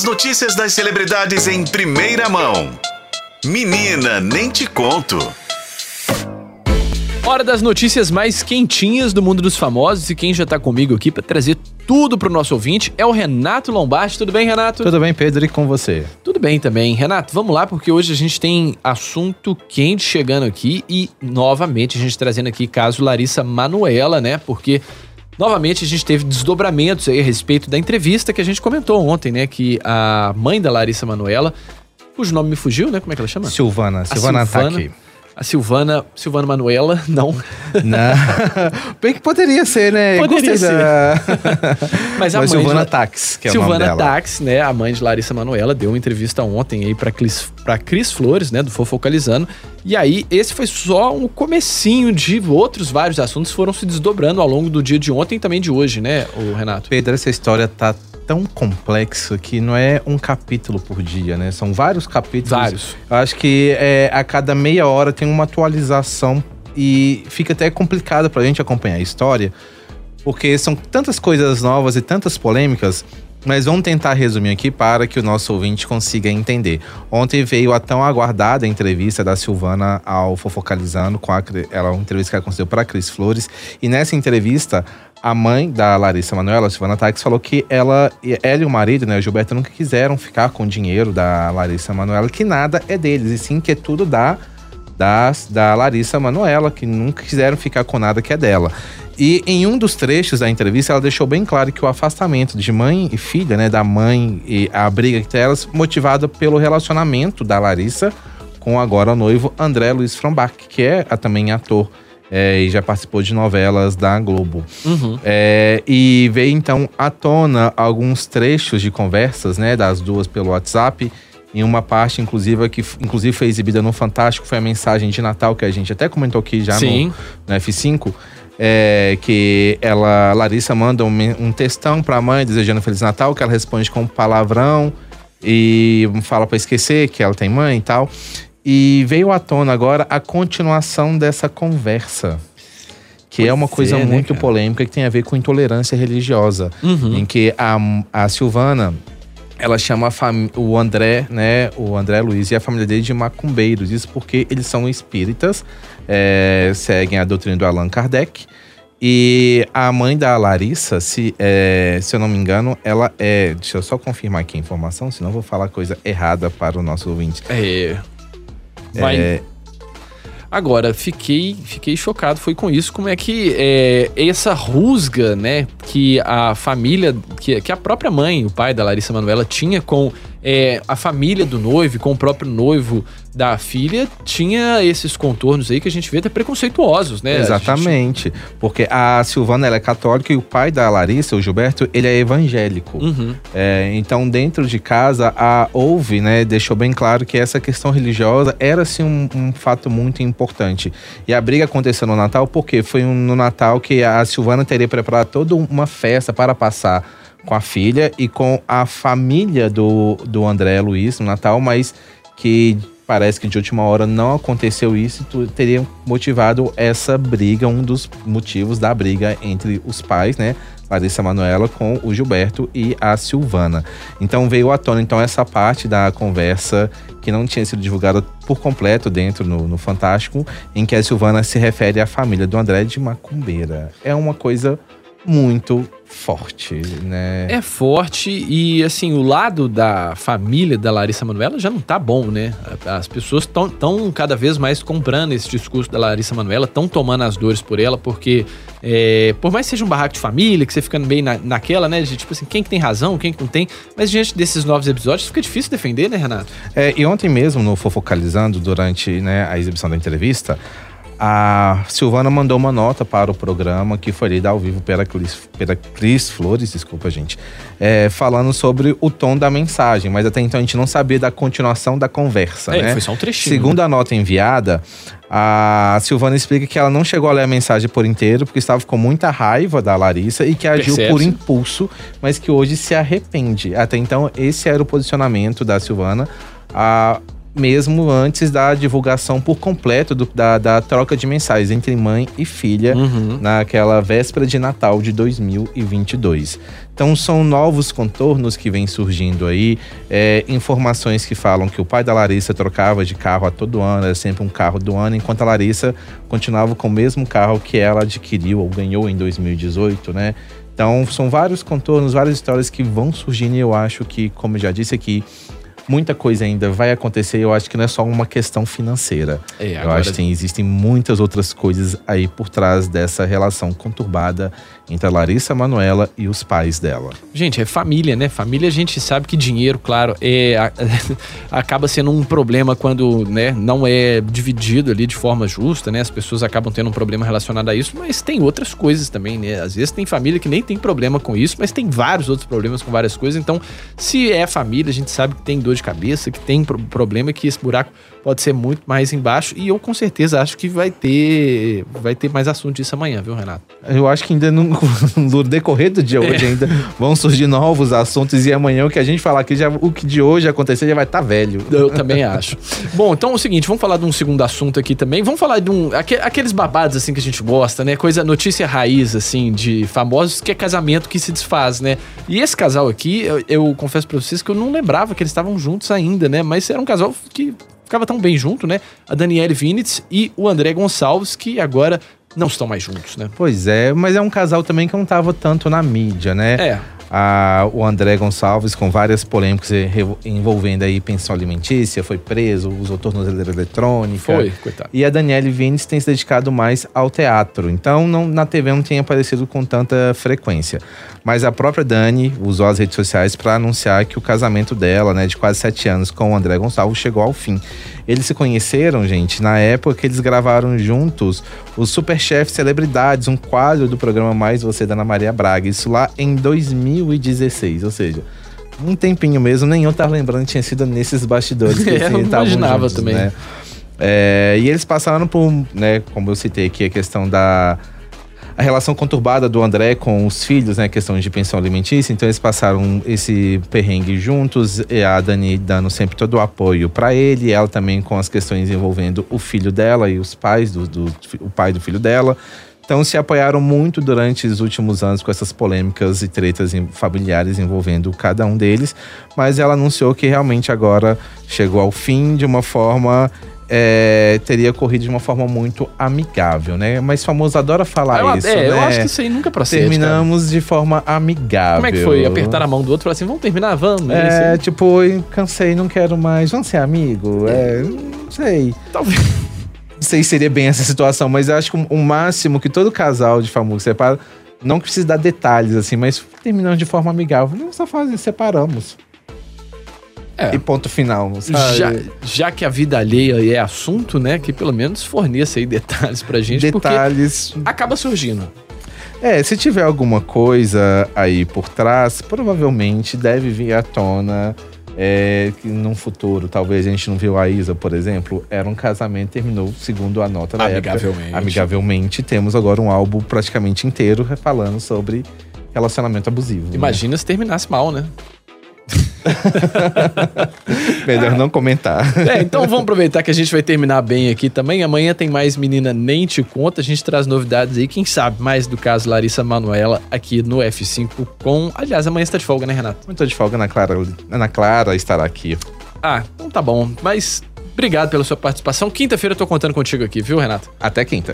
As notícias das celebridades em primeira mão. Menina, nem te conto. Hora das notícias mais quentinhas do mundo dos famosos e quem já tá comigo aqui para trazer tudo pro nosso ouvinte é o Renato Lombardi. Tudo bem, Renato? Tudo bem, Pedro, e com você? Tudo bem também. Renato, vamos lá porque hoje a gente tem assunto quente chegando aqui e novamente a gente trazendo aqui caso Larissa Manuela, né? Porque Novamente, a gente teve desdobramentos aí a respeito da entrevista que a gente comentou ontem, né? Que a mãe da Larissa Manuela, cujo nome me fugiu, né? Como é que ela chama? Silvana. Silvana, Silvana tá aqui. A Silvana, Silvana Manuela, não. Não. Bem que poderia ser, né? Poderia ser. Da... Mas a Mas mãe Silvana de... Tax, que é Silvana o. Tax, né? A mãe de Larissa Manuela deu uma entrevista ontem aí para Cris, pra Cris Flores, né? Do Fofocalizando. E aí, esse foi só um comecinho de outros vários assuntos que foram se desdobrando ao longo do dia de ontem e também de hoje, né, o Renato? Pedro, essa história tá tão complexo que não é um capítulo por dia, né? São vários capítulos. Vários. Eu acho que é, a cada meia hora tem uma atualização e fica até complicado pra gente acompanhar a história, porque são tantas coisas novas e tantas polêmicas mas vamos tentar resumir aqui para que o nosso ouvinte consiga entender. Ontem veio a tão aguardada entrevista da Silvana ao Fofocalizando, com a, ela uma entrevista que ela concedeu para a Cris Flores. E nessa entrevista, a mãe da Larissa Manoela, Silvana Tax, falou que ela, ela e o marido, né, o Gilberto, nunca quiseram ficar com o dinheiro da Larissa Manoela, que nada é deles, e sim que é tudo da, da, da Larissa Manoela, que nunca quiseram ficar com nada que é dela. E em um dos trechos da entrevista, ela deixou bem claro que o afastamento de mãe e filha, né, da mãe e a briga entre elas, motivada pelo relacionamento da Larissa com agora o noivo André Luiz Frombach, que é também ator é, e já participou de novelas da Globo. Uhum. É, e veio então à tona alguns trechos de conversas, né, das duas pelo WhatsApp. Em uma parte, inclusive, que inclusive foi exibida no Fantástico, foi a mensagem de Natal que a gente até comentou aqui já no, no F5 é, que ela, Larissa manda um, um textão pra mãe desejando Feliz Natal, que ela responde com um palavrão e fala para esquecer que ela tem mãe e tal. E veio à tona agora a continuação dessa conversa. Que é pois é uma coisa é, muito né, polêmica que tem a ver com intolerância religiosa. Uhum. Em que a, a Silvana, ela chama o André, né, o André Luiz e a família dele de macumbeiros. Isso porque eles são espíritas, é, seguem a doutrina do Allan Kardec. E a mãe da Larissa, se, é, se eu não me engano, ela é. Deixa eu só confirmar aqui a informação, senão eu vou falar coisa errada para o nosso ouvinte. É. Vai. É, Agora, fiquei, fiquei chocado, foi com isso, como é que é, essa rusga, né, que a família, que, que a própria mãe, o pai da Larissa Manoela tinha com é, a família do noivo, com o próprio noivo da filha, tinha esses contornos aí que a gente vê até preconceituosos, né? Exatamente. Gente... Porque a Silvana ela é católica e o pai da Larissa, o Gilberto, ele é evangélico. Uhum. É, então, dentro de casa, a, houve, né? Deixou bem claro que essa questão religiosa era, assim, um, um fato muito importante. E a briga aconteceu no Natal porque foi um, no Natal que a Silvana teria preparado toda uma festa para passar com a filha e com a família do, do André Luiz no Natal, mas que parece que de última hora não aconteceu isso e teria motivado essa briga, um dos motivos da briga entre os pais, né? Larissa Manuela com o Gilberto e a Silvana. Então veio à tona então essa parte da conversa que não tinha sido divulgada por completo dentro no, no Fantástico, em que a Silvana se refere à família do André de Macumbeira. É uma coisa muito forte, né? É forte e assim, o lado da família da Larissa Manoela já não tá bom, né? As pessoas estão tão cada vez mais comprando esse discurso da Larissa Manoela, estão tomando as dores por ela, porque é, por mais que seja um barraco de família, que você ficando bem na, naquela, né? De tipo assim, quem que tem razão, quem que não tem, mas diante desses novos episódios fica difícil defender, né, Renato? É, e ontem mesmo, no Fofocalizando, durante né, a exibição da entrevista, a Silvana mandou uma nota para o programa que foi lida ao vivo pela Cris, pela Cris Flores, desculpa, gente, é, falando sobre o tom da mensagem, mas até então a gente não sabia da continuação da conversa, é, né? Foi só um trechinho. Segundo a nota enviada, a Silvana explica que ela não chegou a ler a mensagem por inteiro porque estava com muita raiva da Larissa e que agiu por impulso, mas que hoje se arrepende. Até então, esse era o posicionamento da Silvana. A mesmo antes da divulgação por completo do, da, da, troca de mensagens entre mãe e filha uhum. naquela véspera de Natal de 2022. Então são novos contornos que vêm surgindo aí, é, informações que falam que o pai da Larissa trocava de carro a todo ano, era sempre um carro do ano, enquanto a Larissa continuava com o mesmo carro que ela adquiriu ou ganhou em 2018, né? Então são vários contornos, várias histórias que vão surgindo e eu acho que, como eu já disse aqui, muita coisa ainda vai acontecer. Eu acho que não é só uma questão financeira. É, agora... Eu acho que tem, existem muitas outras coisas aí por trás dessa relação conturbada entre a Larissa Manuela e os pais dela. Gente, é família, né? Família a gente sabe que dinheiro, claro, é acaba sendo um problema quando né, não é dividido ali de forma justa, né? As pessoas acabam tendo um problema relacionado a isso, mas tem outras coisas também, né? Às vezes tem família que nem tem problema com isso, mas tem vários outros problemas com várias coisas. Então, se é família, a gente sabe que tem dor de cabeça, que tem problema, que esse buraco pode ser muito mais embaixo. E eu com certeza acho que vai ter vai ter mais assunto disso amanhã, viu, Renato? Eu acho que ainda no, no decorrer do dia é. hoje ainda vão surgir novos assuntos e amanhã o que a gente falar aqui, já, o que de hoje acontecer já vai estar tá velho. Eu também acho. Bom, então é o seguinte, vamos falar de um segundo assunto aqui também. Vamos falar de um aqueles babados assim que a gente gosta, né? Coisa notícia raiz assim de famosos que é casamento que se desfaz, né? E esse casal aqui, eu, eu confesso para vocês que eu não lembrava que eles estavam juntos ainda, né? Mas era um casal que ficava tão bem junto, né? A Daniele Vinitz e o André Gonçalves, que agora não estão mais juntos, né? Pois é, mas é um casal também que não estava tanto na mídia, né? É a, o André Gonçalves com várias polêmicas envolvendo aí pensão alimentícia, foi preso, usou tornozeleira eletrônica. Foi, coitado. E a Daniele Vines tem se dedicado mais ao teatro. Então, não, na TV não tem aparecido com tanta frequência. Mas a própria Dani usou as redes sociais para anunciar que o casamento dela, né, de quase sete anos, com o André Gonçalves, chegou ao fim. Eles se conheceram, gente, na época que eles gravaram juntos o Superchef Celebridades, um quadro do programa Mais Você da Ana Maria Braga. Isso lá em 2016, ou seja, um tempinho mesmo, nenhum tava lembrando que tinha sido nesses bastidores que é, eles imaginava juntos, também. Né? É, e eles passaram por, né, como eu citei aqui, a questão da a relação conturbada do André com os filhos, né? Questão de pensão alimentícia. Então eles passaram esse perrengue juntos. E a Dani dando sempre todo o apoio para ele. Ela também com as questões envolvendo o filho dela e os pais do, do o pai do filho dela. Então se apoiaram muito durante os últimos anos com essas polêmicas e tretas familiares envolvendo cada um deles, mas ela anunciou que realmente agora chegou ao fim de uma forma é, teria corrido de uma forma muito amigável, né? Mas famoso adora falar eu, isso, é, né? Eu acho que isso aí nunca procede. Terminamos cara. de forma amigável. Como é que foi? Apertar a mão do outro e falar assim, vamos terminar, vamos? É, tipo, cansei, não quero mais. Vamos ser amigo? É, não sei. Talvez. Não sei se seria bem essa situação, mas eu acho que o máximo que todo casal de famoso separa, não precisa dar detalhes assim, mas terminamos de forma amigável. Não só fazem, separamos. É. E ponto final. Sabe? Já, já que a vida alheia é assunto, né? Que pelo menos forneça aí detalhes pra gente. Detalhes. acaba surgindo. É, se tiver alguma coisa aí por trás, provavelmente deve vir à tona. É, que num futuro, talvez a gente não viu a Isa, por exemplo, era um casamento, terminou segundo a nota da amigavelmente. época. Amigavelmente. Temos agora um álbum praticamente inteiro falando sobre relacionamento abusivo. Né? Imagina né? se terminasse mal, né? Melhor não comentar. É, então vamos aproveitar que a gente vai terminar bem aqui também. Amanhã tem mais Menina Nem Te Conta. A gente traz novidades aí. Quem sabe mais do caso Larissa Manuela aqui no F5 com... Aliás, amanhã está de folga, né, Renato? Muito de folga. Ana Clara, Ana Clara estará aqui. Ah, então tá bom. Mas obrigado pela sua participação. Quinta-feira eu tô contando contigo aqui, viu, Renato? Até quinta.